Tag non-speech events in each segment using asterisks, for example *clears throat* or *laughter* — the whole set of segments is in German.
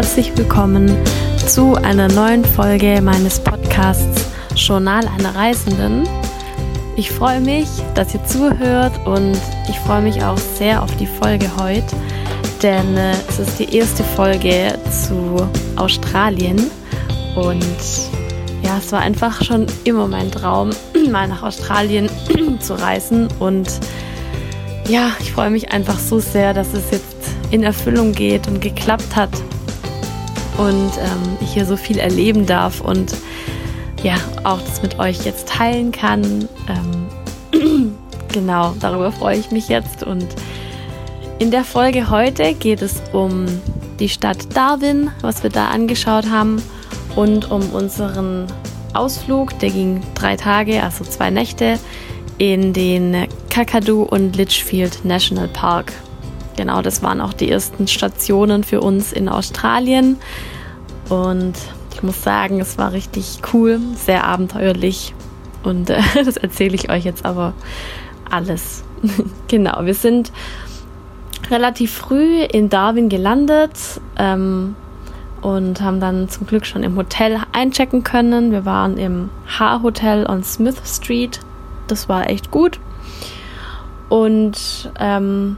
Herzlich willkommen zu einer neuen Folge meines Podcasts Journal einer Reisenden. Ich freue mich, dass ihr zuhört und ich freue mich auch sehr auf die Folge heute, denn äh, es ist die erste Folge zu Australien und ja, es war einfach schon immer mein Traum, *clears throat* mal nach Australien *clears throat* zu reisen und ja, ich freue mich einfach so sehr, dass es jetzt in Erfüllung geht und geklappt hat und ähm, ich hier so viel erleben darf und ja, auch das mit euch jetzt teilen kann. Ähm, *clears throat* genau, darüber freue ich mich jetzt und in der Folge heute geht es um die Stadt Darwin, was wir da angeschaut haben und um unseren Ausflug, der ging drei Tage, also zwei Nächte, in den Kakadu und Litchfield National Park. Genau, das waren auch die ersten Stationen für uns in Australien. Und ich muss sagen, es war richtig cool, sehr abenteuerlich. Und äh, *laughs* das erzähle ich euch jetzt aber alles. *laughs* genau, wir sind relativ früh in Darwin gelandet ähm, und haben dann zum Glück schon im Hotel einchecken können. Wir waren im H-Hotel on Smith Street. Das war echt gut. Und ähm,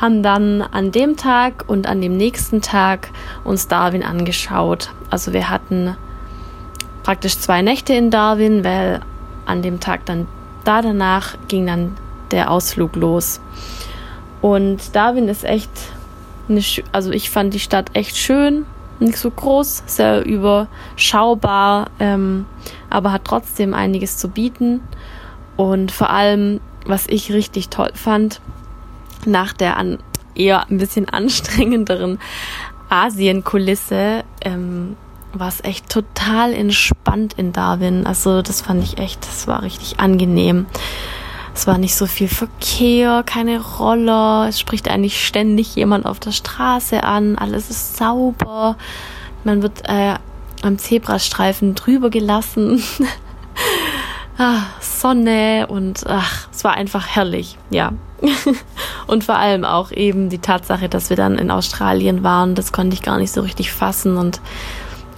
haben dann an dem Tag und an dem nächsten Tag uns Darwin angeschaut. Also wir hatten praktisch zwei Nächte in Darwin, weil an dem Tag dann da danach ging dann der Ausflug los. Und Darwin ist echt eine, also ich fand die Stadt echt schön, nicht so groß, sehr überschaubar, ähm, aber hat trotzdem einiges zu bieten. Und vor allem, was ich richtig toll fand, nach der an, eher ein bisschen anstrengenderen Asienkulisse ähm, war es echt total entspannt in Darwin. Also das fand ich echt, das war richtig angenehm. Es war nicht so viel Verkehr, keine Roller, es spricht eigentlich ständig jemand auf der Straße an, alles ist sauber, man wird äh, am Zebrastreifen drüber gelassen. *laughs* ah, Sonne und ach, es war einfach herrlich, ja. *laughs* und vor allem auch eben die Tatsache, dass wir dann in Australien waren, das konnte ich gar nicht so richtig fassen. Und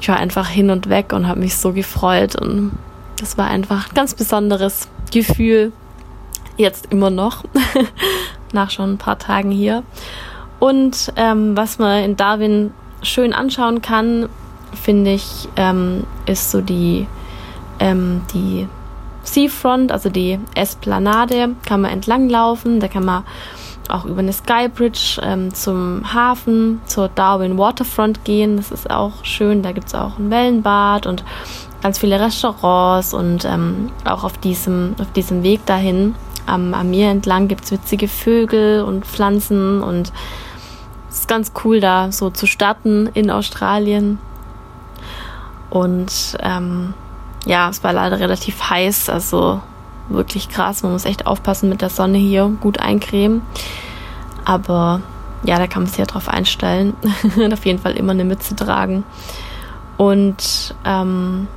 ich war einfach hin und weg und habe mich so gefreut. Und das war einfach ein ganz besonderes Gefühl, jetzt immer noch, *laughs* nach schon ein paar Tagen hier. Und ähm, was man in Darwin schön anschauen kann, finde ich, ähm, ist so die, ähm, die Seafront, also die Esplanade, kann man entlang laufen. Da kann man auch über eine Skybridge ähm, zum Hafen, zur Darwin Waterfront gehen. Das ist auch schön. Da gibt es auch ein Wellenbad und ganz viele Restaurants und ähm, auch auf diesem, auf diesem Weg dahin am, am Meer entlang gibt es witzige Vögel und Pflanzen und es ist ganz cool da so zu starten in Australien. Und ähm, ja, es war leider relativ heiß, also wirklich krass. Man muss echt aufpassen mit der Sonne hier, gut eincremen. Aber ja, da kann man sich ja drauf einstellen. *laughs* auf jeden Fall immer eine Mütze tragen. Und ähm,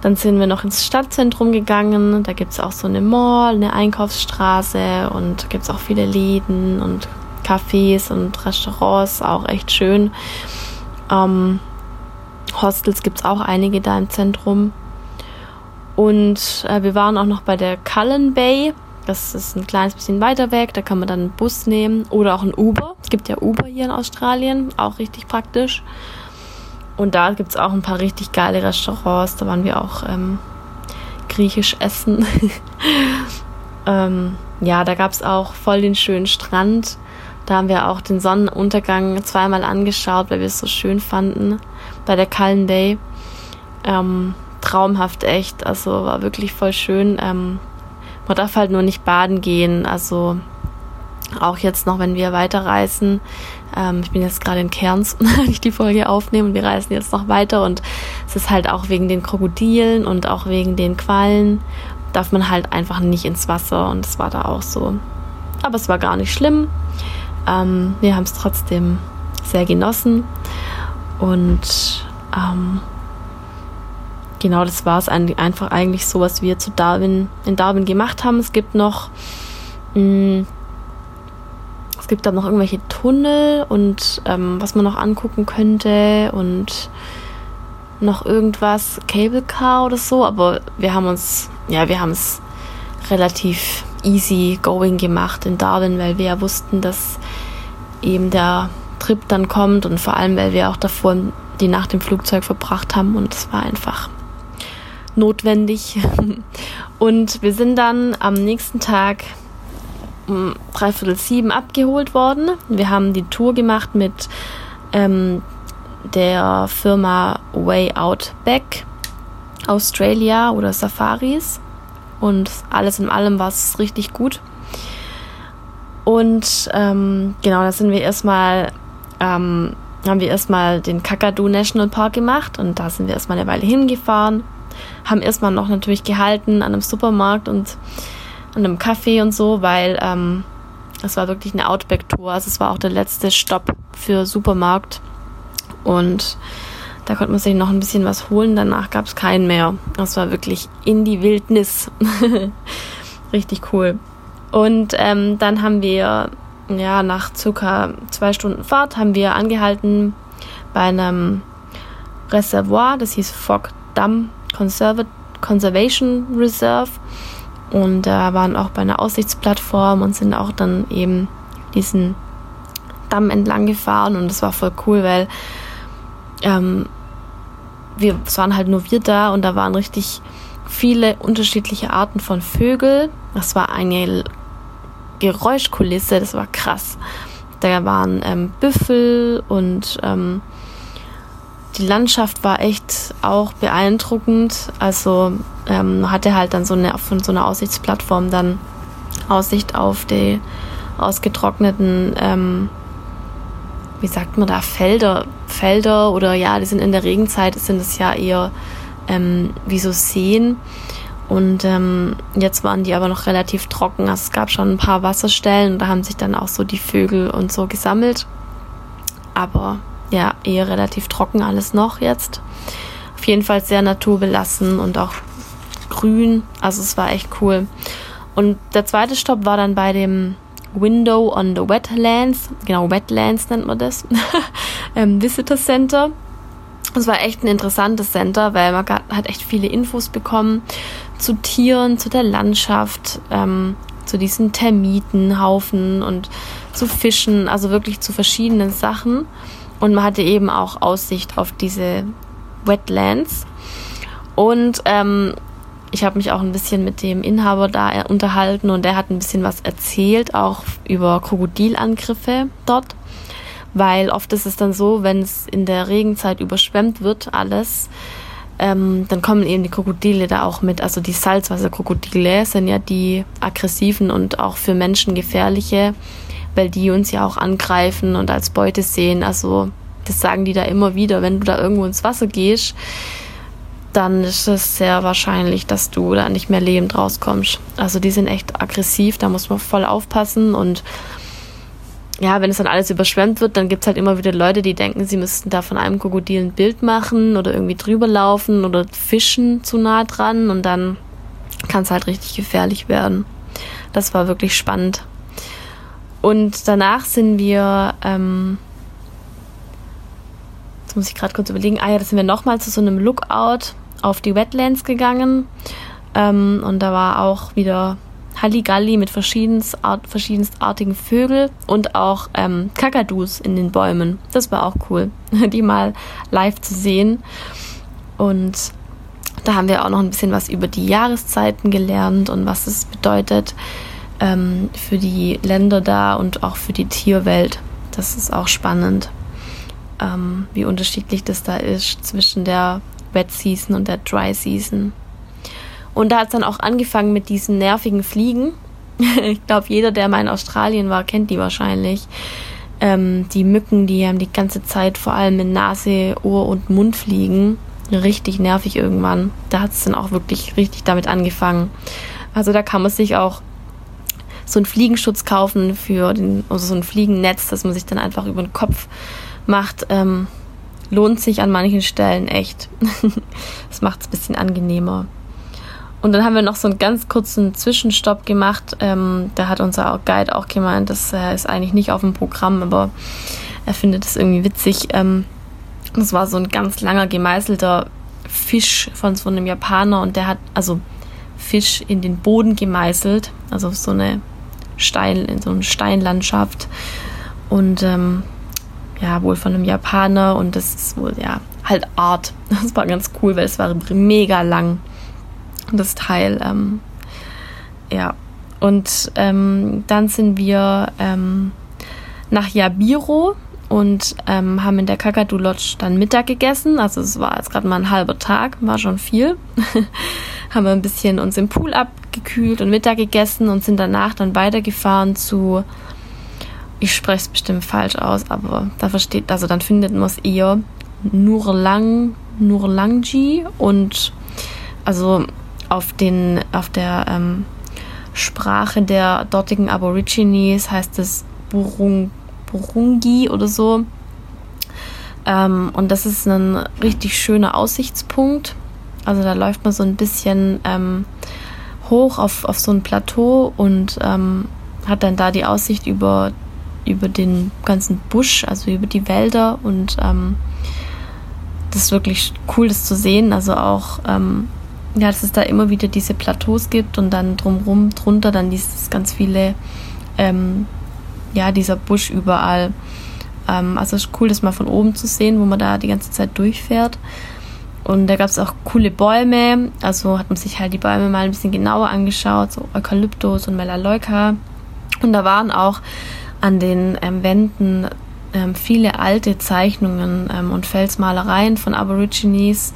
dann sind wir noch ins Stadtzentrum gegangen. Da gibt es auch so eine Mall, eine Einkaufsstraße und gibt es auch viele Läden und Cafés und Restaurants, auch echt schön. Ähm, Hostels gibt es auch einige da im Zentrum. Und äh, wir waren auch noch bei der Cullen Bay. Das ist ein kleines bisschen weiter weg. Da kann man dann einen Bus nehmen oder auch ein Uber. Es gibt ja Uber hier in Australien, auch richtig praktisch. Und da gibt es auch ein paar richtig geile Restaurants. Da waren wir auch ähm, griechisch essen. *laughs* ähm, ja, da gab es auch voll den schönen Strand. Da haben wir auch den Sonnenuntergang zweimal angeschaut, weil wir es so schön fanden bei der Cullen Bay. Ähm, traumhaft echt. Also war wirklich voll schön. Ähm, man darf halt nur nicht baden gehen. Also auch jetzt noch, wenn wir weiterreisen. Ähm, ich bin jetzt gerade in Cairns, *laughs* wenn ich die Folge aufnehme und wir reisen jetzt noch weiter und es ist halt auch wegen den Krokodilen und auch wegen den Quallen darf man halt einfach nicht ins Wasser und es war da auch so. Aber es war gar nicht schlimm. Ähm, wir haben es trotzdem sehr genossen und ähm, genau, das war es einfach eigentlich so, was wir zu Darwin, in Darwin gemacht haben. Es gibt noch, mh, mm, es gibt da noch irgendwelche Tunnel und ähm, was man noch angucken könnte und noch irgendwas, Cable Car oder so, aber wir haben uns, ja, wir haben es relativ easy going gemacht in Darwin, weil wir ja wussten, dass eben der Trip dann kommt und vor allem, weil wir auch davor die Nacht im Flugzeug verbracht haben und es war einfach notwendig. *laughs* Und wir sind dann am nächsten Tag um dreiviertel sieben abgeholt worden. Wir haben die Tour gemacht mit ähm, der Firma Way Out Back Australia oder Safaris. Und alles in allem war es richtig gut. Und ähm, genau, da sind wir erstmal, ähm, haben wir erstmal den Kakadu National Park gemacht und da sind wir erstmal eine Weile hingefahren, haben erstmal noch natürlich gehalten an einem Supermarkt und an einem Café und so, weil ähm, es war wirklich eine Outback-Tour. Also es war auch der letzte Stopp für Supermarkt. Und da konnte man sich noch ein bisschen was holen. Danach gab es keinen mehr. Das war wirklich in die Wildnis. *laughs* Richtig cool. Und ähm, dann haben wir, ja, nach circa zwei Stunden Fahrt, haben wir angehalten bei einem Reservoir, das hieß Fog Dam Conservation Reserve. Und da äh, waren auch bei einer Aussichtsplattform und sind auch dann eben diesen Damm entlang gefahren. Und das war voll cool, weil ähm, wir, es waren halt nur wir da und da waren richtig viele unterschiedliche Arten von Vögel. Das war eine Geräuschkulisse, das war krass. Da waren ähm, Büffel und ähm, die Landschaft war echt auch beeindruckend. Also ähm, hatte halt dann so eine von so einer Aussichtsplattform dann Aussicht auf die ausgetrockneten, ähm, wie sagt man da, Felder, Felder oder ja, die sind in der Regenzeit, sind es ja eher ähm, wie so Seen. Und ähm, jetzt waren die aber noch relativ trocken. Also es gab schon ein paar Wasserstellen und da haben sich dann auch so die Vögel und so gesammelt. Aber ja, eher relativ trocken alles noch jetzt. Auf jeden Fall sehr naturbelassen und auch grün. Also es war echt cool. Und der zweite Stopp war dann bei dem Window on the Wetlands. Genau, Wetlands nennt man das. *laughs* ähm, Visitor Center. Es war echt ein interessantes Center, weil man hat echt viele Infos bekommen zu Tieren, zu der Landschaft, ähm, zu diesen Termitenhaufen und zu Fischen, also wirklich zu verschiedenen Sachen. Und man hatte eben auch Aussicht auf diese Wetlands. Und ähm, ich habe mich auch ein bisschen mit dem Inhaber da unterhalten und der hat ein bisschen was erzählt, auch über Krokodilangriffe dort. Weil oft ist es dann so, wenn es in der Regenzeit überschwemmt wird, alles, ähm, dann kommen eben die Krokodile da auch mit. Also die Salzwasserkrokodile sind ja die aggressiven und auch für Menschen gefährliche weil die uns ja auch angreifen und als Beute sehen. Also das sagen die da immer wieder, wenn du da irgendwo ins Wasser gehst, dann ist es sehr wahrscheinlich, dass du da nicht mehr lebend rauskommst. Also die sind echt aggressiv, da muss man voll aufpassen und ja, wenn es dann alles überschwemmt wird, dann gibt es halt immer wieder Leute, die denken, sie müssten da von einem Krokodil ein Bild machen oder irgendwie drüber laufen oder fischen zu nah dran und dann kann es halt richtig gefährlich werden. Das war wirklich spannend. Und danach sind wir, ähm, muss ich gerade kurz überlegen, ah ja, da sind wir nochmal zu so einem Lookout auf die Wetlands gegangen. Ähm, und da war auch wieder Halligalli mit verschiedenstart, verschiedenstartigen Vögeln und auch ähm, Kakadus in den Bäumen. Das war auch cool, *laughs* die mal live zu sehen. Und da haben wir auch noch ein bisschen was über die Jahreszeiten gelernt und was es bedeutet, ähm, für die Länder da und auch für die Tierwelt. Das ist auch spannend, ähm, wie unterschiedlich das da ist zwischen der Wet Season und der Dry Season. Und da hat es dann auch angefangen mit diesen nervigen Fliegen. *laughs* ich glaube, jeder, der mal in Australien war, kennt die wahrscheinlich. Ähm, die Mücken, die haben die ganze Zeit vor allem in Nase, Ohr und Mund fliegen. Richtig nervig irgendwann. Da hat es dann auch wirklich richtig damit angefangen. Also da kann man sich auch so einen Fliegenschutz kaufen für den, also so ein Fliegennetz, das man sich dann einfach über den Kopf macht. Ähm, lohnt sich an manchen Stellen echt. das *laughs* macht es ein bisschen angenehmer. Und dann haben wir noch so einen ganz kurzen Zwischenstopp gemacht. Ähm, da hat unser Guide auch gemeint, das äh, ist eigentlich nicht auf dem Programm, aber er findet es irgendwie witzig. Ähm, das war so ein ganz langer gemeißelter Fisch von so einem Japaner und der hat also Fisch in den Boden gemeißelt, also so eine Stein, in so eine Steinlandschaft und ähm, ja, wohl von einem Japaner und das ist wohl ja halt Art. *laughs* Das war ganz cool, weil es war mega lang, das Teil. Ähm, ja, und ähm, dann sind wir ähm, nach Yabiro und ähm, haben in der Kakadu Lodge dann Mittag gegessen. Also es war jetzt gerade mal ein halber Tag, war schon viel. *laughs* haben wir ein bisschen uns im Pool abgekühlt und Mittag gegessen und sind danach dann weitergefahren zu, ich spreche es bestimmt falsch aus, aber da versteht, also dann findet man es eher Nurlang, Nurlangji und also auf den, auf der ähm, Sprache der dortigen Aborigines heißt es Burung Burungi oder so. Ähm, und das ist ein richtig schöner Aussichtspunkt. Also da läuft man so ein bisschen ähm, hoch auf, auf so ein Plateau und ähm, hat dann da die Aussicht über, über den ganzen Busch, also über die Wälder und ähm, das ist wirklich cool, das zu sehen. Also auch, ähm, ja, dass es da immer wieder diese Plateaus gibt und dann drumrum, drunter dann dieses ganz viele ähm, ja, dieser Busch überall. Ähm, also es ist cool, das mal von oben zu sehen, wo man da die ganze Zeit durchfährt. Und da gab es auch coole Bäume. Also hat man sich halt die Bäume mal ein bisschen genauer angeschaut, so Eukalyptus und Melaleuca. Und da waren auch an den ähm, Wänden ähm, viele alte Zeichnungen ähm, und Felsmalereien von Aborigines.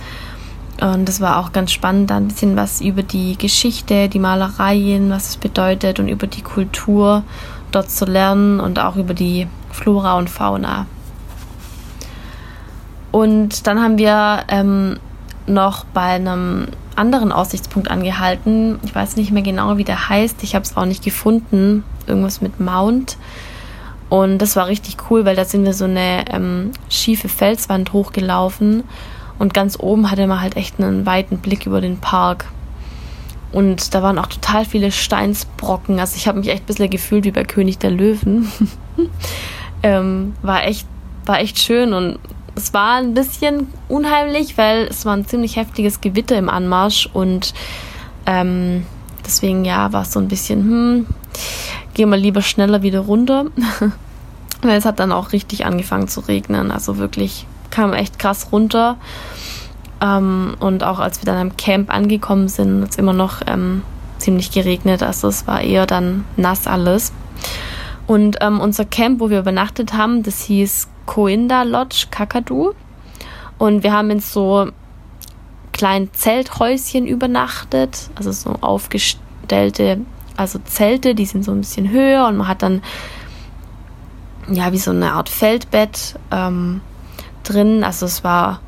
Und das war auch ganz spannend, da ein bisschen was über die Geschichte, die Malereien, was es bedeutet und über die Kultur dort zu lernen und auch über die Flora und Fauna. Und dann haben wir ähm, noch bei einem anderen Aussichtspunkt angehalten. Ich weiß nicht mehr genau, wie der heißt. Ich habe es auch nicht gefunden. Irgendwas mit Mount. Und das war richtig cool, weil da sind wir so eine ähm, schiefe Felswand hochgelaufen. Und ganz oben hatte man halt echt einen weiten Blick über den Park. Und da waren auch total viele Steinsbrocken. Also ich habe mich echt ein bisschen gefühlt wie bei König der Löwen. *laughs* ähm, war, echt, war echt schön und es war ein bisschen unheimlich, weil es war ein ziemlich heftiges Gewitter im Anmarsch und ähm, deswegen ja war es so ein bisschen, hm, geh mal lieber schneller wieder runter. *laughs* weil es hat dann auch richtig angefangen zu regnen. Also wirklich kam echt krass runter. Ähm, und auch als wir dann am Camp angekommen sind, hat es immer noch ähm, ziemlich geregnet. Also es war eher dann nass alles. Und ähm, unser Camp, wo wir übernachtet haben, das hieß Koinda Lodge Kakadu. Und wir haben in so kleinen Zelthäuschen übernachtet, also so aufgestellte, also Zelte, die sind so ein bisschen höher und man hat dann ja wie so eine Art Feldbett ähm, drin. Also es war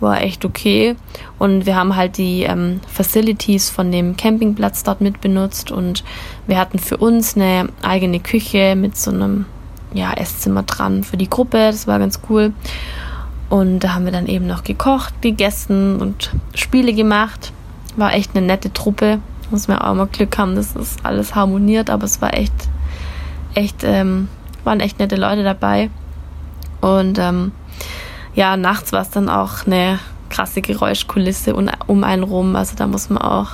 war echt okay. Und wir haben halt die ähm, Facilities von dem Campingplatz dort mitbenutzt und wir hatten für uns eine eigene Küche mit so einem ja, Esszimmer dran für die Gruppe. Das war ganz cool. Und da haben wir dann eben noch gekocht, gegessen und Spiele gemacht. War echt eine nette Truppe. Muss man auch mal Glück haben, dass das alles harmoniert, aber es war echt, echt, ähm, waren echt nette Leute dabei. Und ähm, ja, nachts war es dann auch eine krasse Geräuschkulisse um einen rum. Also da muss man auch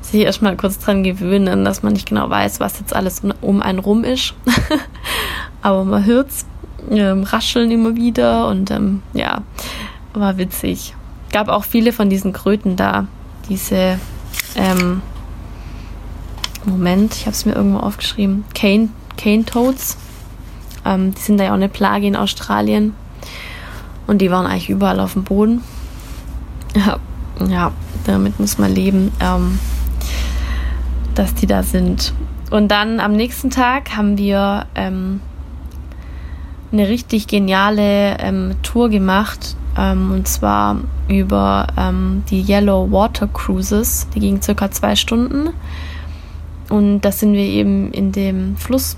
sich erstmal kurz dran gewöhnen, dass man nicht genau weiß, was jetzt alles um einen rum ist. *laughs* Aber man hört's ähm, rascheln immer wieder und ähm, ja, war witzig. Gab auch viele von diesen Kröten da. Diese, ähm, Moment, ich habe es mir irgendwo aufgeschrieben. Cane, Cane Toads. Ähm, die sind da ja auch eine Plage in Australien. Und die waren eigentlich überall auf dem Boden. *laughs* Ja, ja damit muss man leben, ähm, dass die da sind. Und dann am nächsten Tag haben wir ähm, eine richtig geniale ähm, Tour gemacht. Ähm, und zwar über ähm, die Yellow Water Cruises. Die gingen circa zwei Stunden. Und da sind wir eben in dem Fluss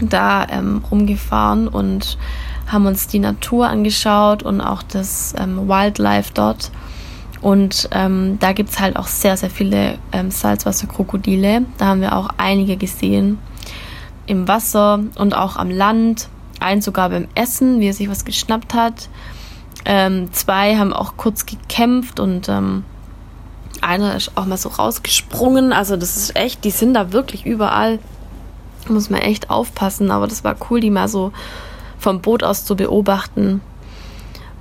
da ähm, rumgefahren und haben uns die Natur angeschaut und auch das ähm, Wildlife dort. Und ähm, da gibt es halt auch sehr, sehr viele ähm, Salzwasserkrokodile. Da haben wir auch einige gesehen. Im Wasser und auch am Land. Eins sogar beim Essen, wie er sich was geschnappt hat. Ähm, zwei haben auch kurz gekämpft und ähm, einer ist auch mal so rausgesprungen. Also das ist echt, die sind da wirklich überall. Muss man echt aufpassen. Aber das war cool, die mal so vom Boot aus zu beobachten.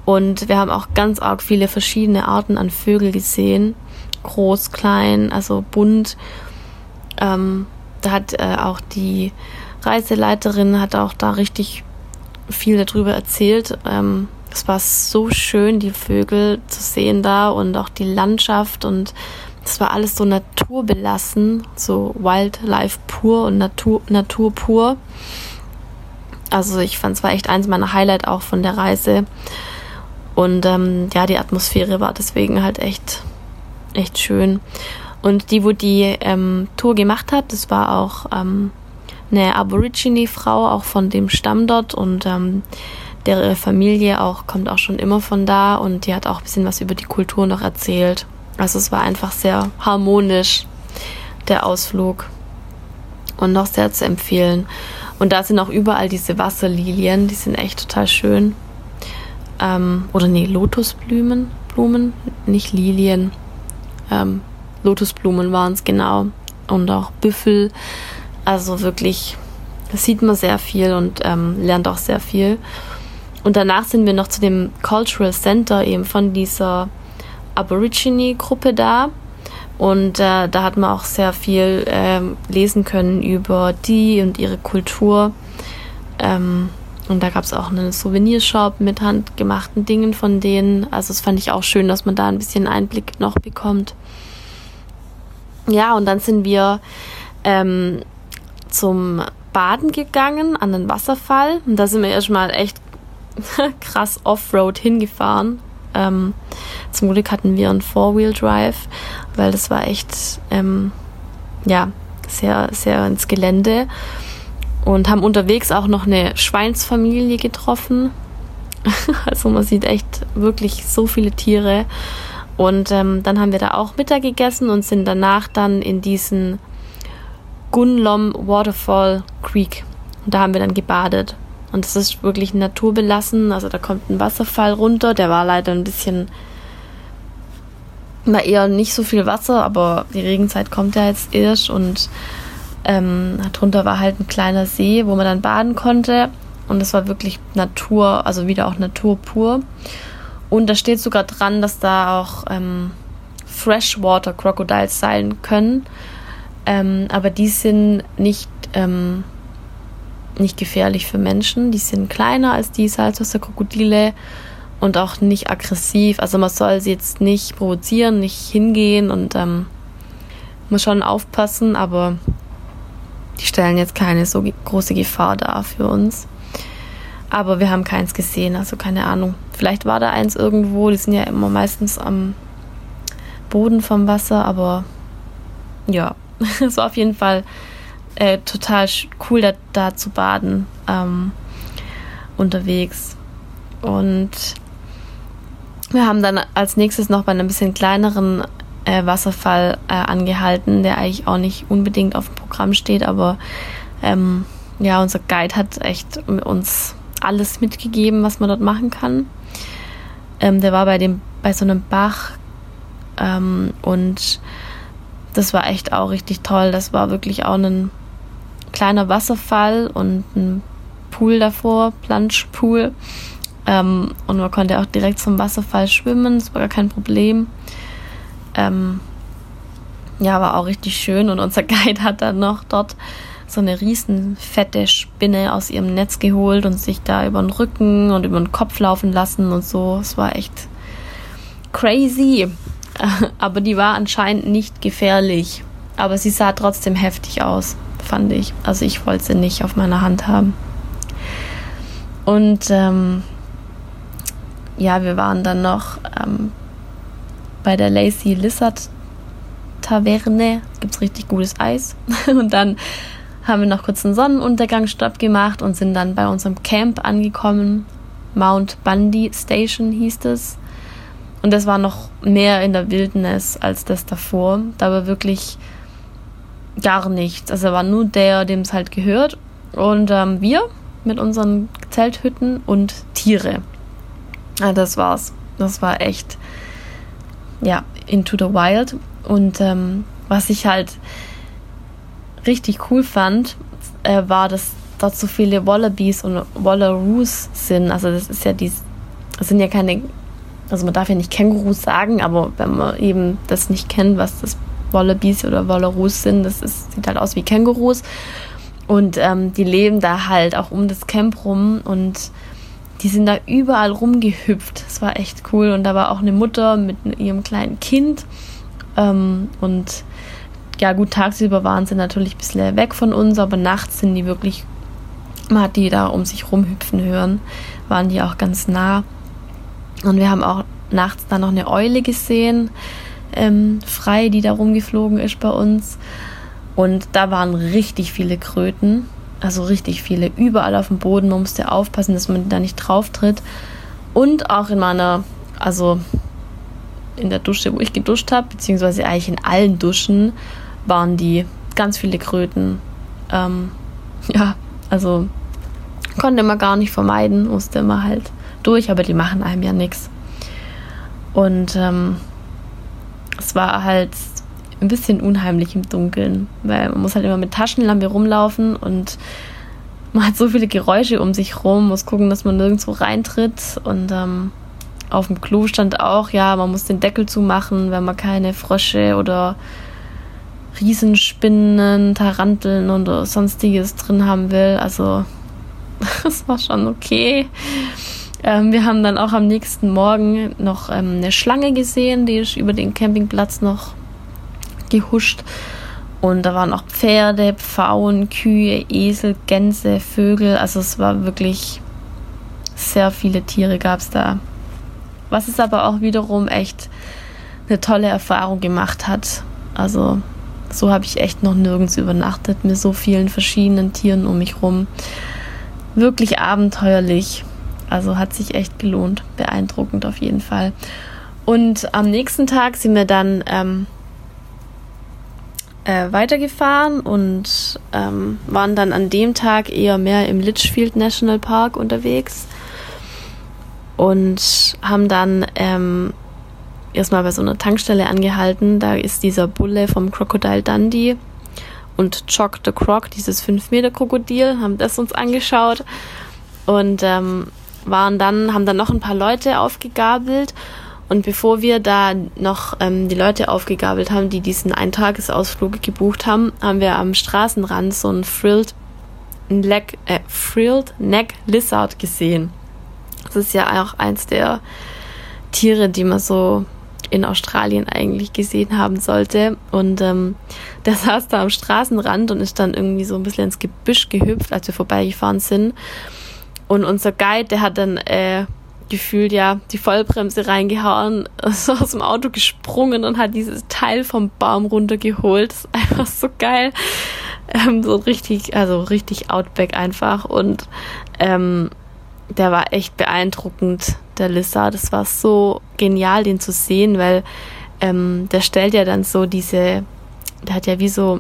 Und wir haben auch ganz arg viele verschiedene Arten an Vögel gesehen. Groß, klein, also bunt. Ähm, da hat äh, auch die Reiseleiterin hat auch da richtig viel darüber erzählt. Ähm, es war so schön, die Vögel zu sehen da und auch die Landschaft und es war alles so naturbelassen, so Wildlife pur und Natur, Natur pur. Also ich fand es war echt eins meiner Highlight auch von der Reise. Und ähm, ja, die Atmosphäre war deswegen halt echt, echt schön. Und die, wo die ähm, Tour gemacht hat, das war auch ähm, eine Aborigine-Frau, auch von dem Stamm dort und ähm, der Familie auch kommt auch schon immer von da und die hat auch ein bisschen was über die Kultur noch erzählt. Also es war einfach sehr harmonisch, der Ausflug und noch sehr zu empfehlen. Und da sind auch überall diese Wasserlilien, die sind echt total schön ähm, oder nee, Lotusblumen, Blumen, nicht Lilien, ähm, Lotusblumen waren es genau und auch Büffel. Also wirklich, da sieht man sehr viel und ähm, lernt auch sehr viel. Und danach sind wir noch zu dem Cultural Center eben von dieser Aborigine-Gruppe da. Und äh, da hat man auch sehr viel äh, lesen können über die und ihre Kultur. Ähm, und da gab es auch einen Souvenirshop mit handgemachten Dingen von denen. Also das fand ich auch schön, dass man da ein bisschen Einblick noch bekommt. Ja, und dann sind wir ähm, zum Baden gegangen an den Wasserfall. Und da sind wir erstmal echt *laughs* krass Offroad hingefahren. Ähm, zum Glück hatten wir einen Four-Wheel-Drive, weil das war echt, ähm, ja, sehr, sehr ins Gelände und haben unterwegs auch noch eine Schweinsfamilie getroffen. *laughs* also man sieht echt wirklich so viele Tiere. Und ähm, dann haben wir da auch Mittag gegessen und sind danach dann in diesen Gunlom Waterfall Creek. Und da haben wir dann gebadet. Und es ist wirklich naturbelassen. Also da kommt ein Wasserfall runter. Der war leider ein bisschen, war eher nicht so viel Wasser, aber die Regenzeit kommt ja jetzt erst und ähm, drunter war halt ein kleiner See, wo man dann baden konnte. Und es war wirklich Natur, also wieder auch Natur pur. Und da steht sogar dran, dass da auch ähm, Freshwater Crocodiles sein können. Ähm, aber die sind nicht, ähm, nicht gefährlich für Menschen. Die sind kleiner als die Salzwasserkrokodile und auch nicht aggressiv. Also man soll sie jetzt nicht provozieren, nicht hingehen und ähm, muss schon aufpassen, aber die stellen jetzt keine so große Gefahr dar für uns. Aber wir haben keins gesehen, also keine Ahnung. Vielleicht war da eins irgendwo, die sind ja immer meistens am Boden vom Wasser, aber ja, *laughs* war auf jeden Fall äh, total cool, da, da zu baden ähm, unterwegs. Und wir haben dann als nächstes noch bei einem bisschen kleineren äh, Wasserfall äh, angehalten, der eigentlich auch nicht unbedingt auf dem Programm steht, aber ähm, ja, unser Guide hat echt uns alles mitgegeben, was man dort machen kann. Ähm, der war bei dem bei so einem Bach ähm, und das war echt auch richtig toll. Das war wirklich auch ein kleiner Wasserfall und ein Pool davor, Planschpool. Ähm, und man konnte auch direkt zum Wasserfall schwimmen, das war gar kein Problem. Ähm, ja, war auch richtig schön und unser *laughs* Guide hat dann noch dort so eine riesen fette Spinne aus ihrem Netz geholt und sich da über den Rücken und über den Kopf laufen lassen und so. Es war echt crazy. *laughs* Aber die war anscheinend nicht gefährlich. Aber sie sah trotzdem heftig aus, fand ich. Also ich wollte sie nicht auf meiner Hand haben. Und ähm, ja, wir waren dann noch ähm, bei der Lazy Lizard Taverne. Gibt es richtig gutes Eis. *laughs* Und dann haben wir noch kurz einen Sonnenuntergangsstopp gemacht und sind dann bei unserem Camp angekommen. Mount Bundy Station hieß es. Und das war noch mehr in der Wildnis als das davor. Da war wirklich gar nichts. Also war nur der, dem es halt gehört. Und ähm, wir mit unseren Zelthütten und Tiere. Ja, das war's. Das war echt, ja, into the wild. Und ähm, was ich halt richtig cool fand, äh, war, dass dort so viele Wallabies und Wallaroos sind. Also das ist ja die, das sind ja keine, also man darf ja nicht Kängurus sagen, aber wenn man eben das nicht kennt, was das Wallabies oder Wallaroos sind, das ist, sieht halt aus wie Kängurus. Und ähm, die leben da halt auch um das Camp rum und die sind da überall rumgehüpft. Das war echt cool. Und da war auch eine Mutter mit ihrem kleinen Kind. Ähm, und ja, gut, tagsüber waren sie natürlich ein bisschen weg von uns, aber nachts sind die wirklich man hat die da um sich rumhüpfen hören, waren die auch ganz nah. Und wir haben auch nachts dann noch eine Eule gesehen, ähm, frei, die da rumgeflogen ist bei uns. Und da waren richtig viele Kröten, also richtig viele, überall auf dem Boden. Man musste aufpassen, dass man da nicht drauf tritt. Und auch in meiner, also in der Dusche, wo ich geduscht habe, beziehungsweise eigentlich in allen Duschen, waren die ganz viele Kröten. Ähm, *laughs* ja, also Konnte man gar nicht vermeiden, musste man halt durch, aber die machen einem ja nichts. Und ähm, es war halt ein bisschen unheimlich im Dunkeln, weil man muss halt immer mit Taschenlampe rumlaufen und man hat so viele Geräusche um sich rum, muss gucken, dass man nirgendwo reintritt und ähm, auf dem Klo stand auch, ja, man muss den Deckel zumachen, wenn man keine Frösche oder Riesenspinnen, Taranteln oder sonstiges drin haben will. Also *laughs* das war schon okay. Ähm, wir haben dann auch am nächsten Morgen noch ähm, eine Schlange gesehen, die ist über den Campingplatz noch gehuscht. Und da waren auch Pferde, Pfauen, Kühe, Esel, Gänse, Vögel. Also es war wirklich sehr viele Tiere gab es da. Was es aber auch wiederum echt eine tolle Erfahrung gemacht hat. Also so habe ich echt noch nirgends übernachtet mit so vielen verschiedenen Tieren um mich rum wirklich abenteuerlich. Also hat sich echt gelohnt. Beeindruckend auf jeden Fall. Und am nächsten Tag sind wir dann ähm, äh, weitergefahren und ähm, waren dann an dem Tag eher mehr im Litchfield National Park unterwegs und haben dann ähm, erstmal bei so einer Tankstelle angehalten. Da ist dieser Bulle vom Crocodile Dundee und Chock the Croc, dieses 5-Meter-Krokodil, haben das uns angeschaut und ähm, waren dann, haben dann noch ein paar Leute aufgegabelt. Und bevor wir da noch ähm, die Leute aufgegabelt haben, die diesen Eintagesausflug gebucht haben, haben wir am Straßenrand so ein Frilled, Leg, äh, Frilled Neck Lizard gesehen. Das ist ja auch eins der Tiere, die man so in Australien eigentlich gesehen haben sollte. Und ähm, *laughs* der saß da am Straßenrand und ist dann irgendwie so ein bisschen ins Gebüsch gehüpft, als wir vorbeigefahren sind. Und unser Guide, der hat dann äh, gefühlt ja die Vollbremse reingehauen, *laughs* ist aus dem Auto gesprungen und hat dieses Teil vom Baum runtergeholt. Das ist einfach so geil. Ähm, so richtig, also richtig Outback einfach. Und ähm, der war echt beeindruckend, der Lissa. Das war so genial, den zu sehen, weil ähm, der stellt ja dann so diese, der hat ja wie so,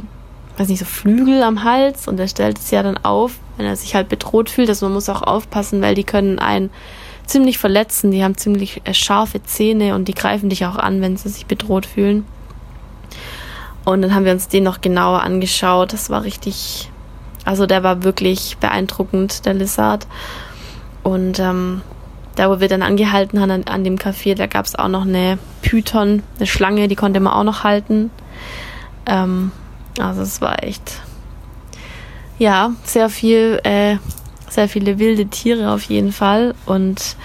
weiß nicht, so Flügel am Hals und der stellt es ja dann auf, wenn er sich halt bedroht fühlt. Also man muss auch aufpassen, weil die können einen ziemlich verletzen. Die haben ziemlich äh, scharfe Zähne und die greifen dich auch an, wenn sie sich bedroht fühlen. Und dann haben wir uns den noch genauer angeschaut. Das war richtig, also der war wirklich beeindruckend, der Lizard. Und ähm, da, wo wir dann angehalten haben an, an dem Café, da gab es auch noch eine Python, eine Schlange, die konnte man auch noch halten. Ähm, also es war echt, ja, sehr viel, äh, sehr viele wilde Tiere auf jeden Fall. Und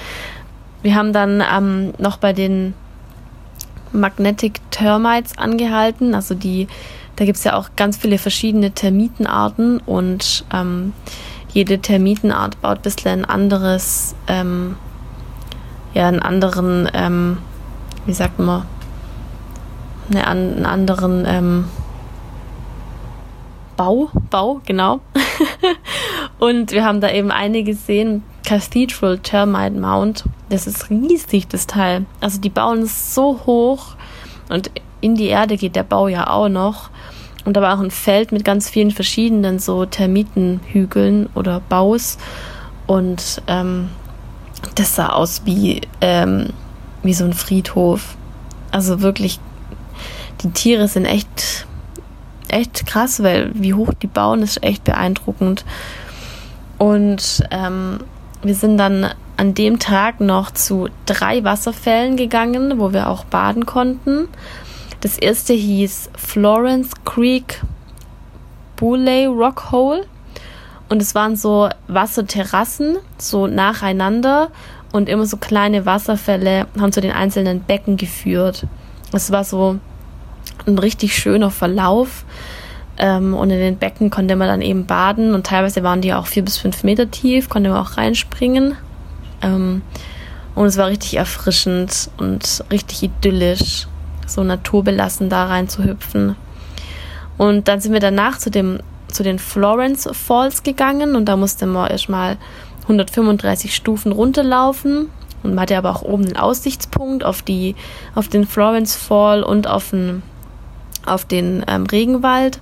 wir haben dann ähm, noch bei den Magnetic Termites angehalten. Also die, da gibt es ja auch ganz viele verschiedene Termitenarten und ähm, jede Termitenart baut ein bisschen ein anderes, ähm, ja, einen anderen, ähm, wie sagt man, eine, einen anderen ähm, Bau, Bau, genau. *laughs* Und wir haben da eben eine gesehen, Cathedral Termite Mount. Das ist riesig, das Teil. Also die bauen es so hoch und in die Erde geht der Bau ja auch noch. Und da war auch ein Feld mit ganz vielen verschiedenen so Termitenhügeln oder Baus. Und ähm, das sah aus wie, ähm, wie so ein Friedhof. Also wirklich, die Tiere sind echt, echt krass, weil wie hoch die bauen, ist echt beeindruckend. Und ähm, wir sind dann an dem Tag noch zu drei Wasserfällen gegangen, wo wir auch baden konnten. Das erste hieß Florence Creek Boulay Rock Hole. Und es waren so Wasserterrassen, so nacheinander. Und immer so kleine Wasserfälle haben zu den einzelnen Becken geführt. Es war so ein richtig schöner Verlauf. Ähm, und in den Becken konnte man dann eben baden. Und teilweise waren die auch vier bis fünf Meter tief, konnte man auch reinspringen. Ähm, und es war richtig erfrischend und richtig idyllisch so naturbelassen da rein zu hüpfen. Und dann sind wir danach zu, dem, zu den Florence Falls gegangen und da musste man erstmal 135 Stufen runterlaufen. Und man hatte aber auch oben einen Aussichtspunkt auf, die, auf den Florence Fall und auf den, auf den ähm, Regenwald.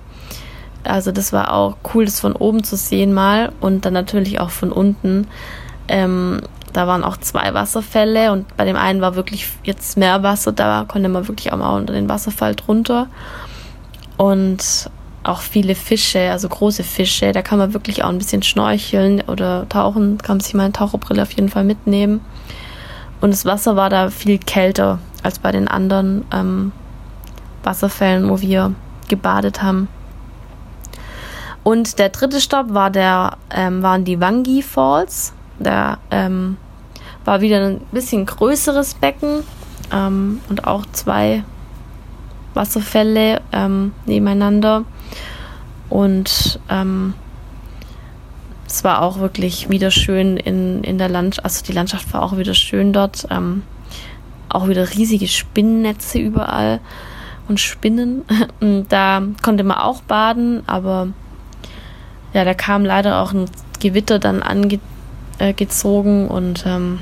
Also das war auch cool, das von oben zu sehen mal und dann natürlich auch von unten. Ähm, da waren auch zwei Wasserfälle und bei dem einen war wirklich jetzt mehr Wasser, da konnte man wirklich auch mal unter den Wasserfall drunter. Und auch viele Fische, also große Fische, da kann man wirklich auch ein bisschen schnorcheln oder tauchen, kann man sich mal eine Taucherbrille auf jeden Fall mitnehmen. Und das Wasser war da viel kälter als bei den anderen ähm, Wasserfällen, wo wir gebadet haben. Und der dritte Stopp war der, ähm, waren die Wangi Falls. Da ähm, war wieder ein bisschen größeres Becken ähm, und auch zwei Wasserfälle ähm, nebeneinander. Und ähm, es war auch wirklich wieder schön in, in der Landschaft, also die Landschaft war auch wieder schön dort. Ähm, auch wieder riesige Spinnennetze überall und Spinnen. *laughs* Da konnte man auch baden, aber ja, da kam leider auch ein Gewitter dann angezogen äh, und ähm,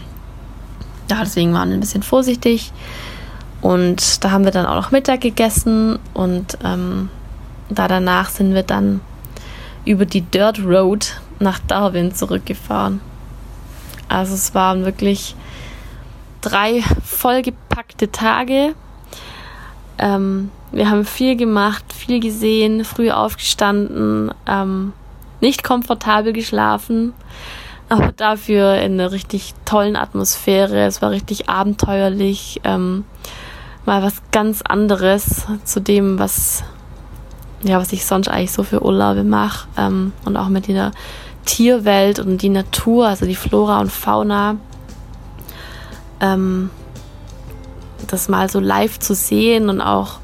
ja, deswegen waren wir ein bisschen vorsichtig. Und da haben wir dann auch noch Mittag gegessen und ähm, da danach sind wir dann über die Dirt Road nach Darwin zurückgefahren. Also es waren wirklich drei vollgepackte Tage. Ähm, wir haben viel gemacht, viel gesehen, früh aufgestanden, ähm, nicht komfortabel geschlafen aber dafür in einer richtig tollen Atmosphäre. Es war richtig abenteuerlich. Ähm, mal was ganz anderes zu dem, was, ja, was ich sonst eigentlich so für Urlaube mache. Ähm, und auch mit der Tierwelt und die Natur, also die Flora und Fauna. Ähm, das mal so live zu sehen und auch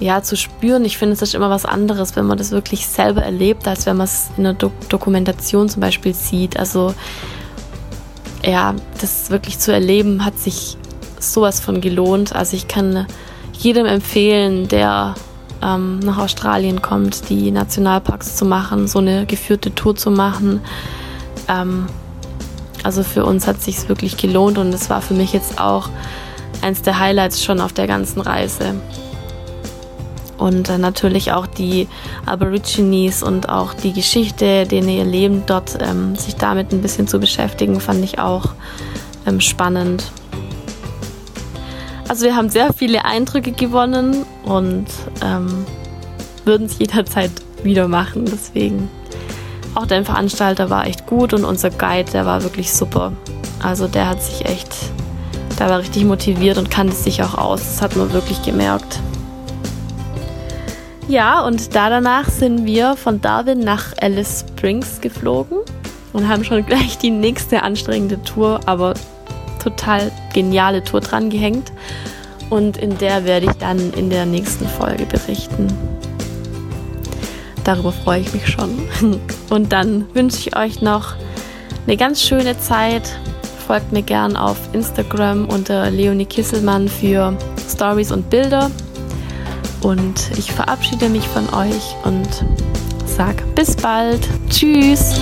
ja, zu spüren. Ich finde, es ist immer was anderes, wenn man das wirklich selber erlebt, als wenn man es in einer Do Dokumentation zum Beispiel sieht. Also ja, das wirklich zu erleben, hat sich sowas von gelohnt. Also ich kann jedem empfehlen, der ähm, nach Australien kommt, die Nationalparks zu machen, so eine geführte Tour zu machen. Ähm, also für uns hat sich wirklich gelohnt und es war für mich jetzt auch eins der Highlights schon auf der ganzen Reise und äh, natürlich auch die Aborigines und auch die Geschichte, denen ihr Leben dort, ähm, sich damit ein bisschen zu beschäftigen, fand ich auch ähm, spannend. Also wir haben sehr viele Eindrücke gewonnen und ähm, würden es jederzeit wieder machen. Deswegen auch der Veranstalter war echt gut und unser Guide, der war wirklich super. Also der hat sich echt, der war richtig motiviert und kannte sich auch aus. Das hat man wirklich gemerkt. Ja, und da danach sind wir von Darwin nach Alice Springs geflogen und haben schon gleich die nächste anstrengende Tour, aber total geniale Tour dran gehängt. Und in der werde ich dann in der nächsten Folge berichten. Darüber freue ich mich schon. *laughs* Und dann wünsche ich euch noch eine ganz schöne Zeit. Folgt mir gern auf Instagram unter Leonie Kisselmann für Stories und Bilder. Und ich verabschiede mich von euch und sage bis bald. Tschüss!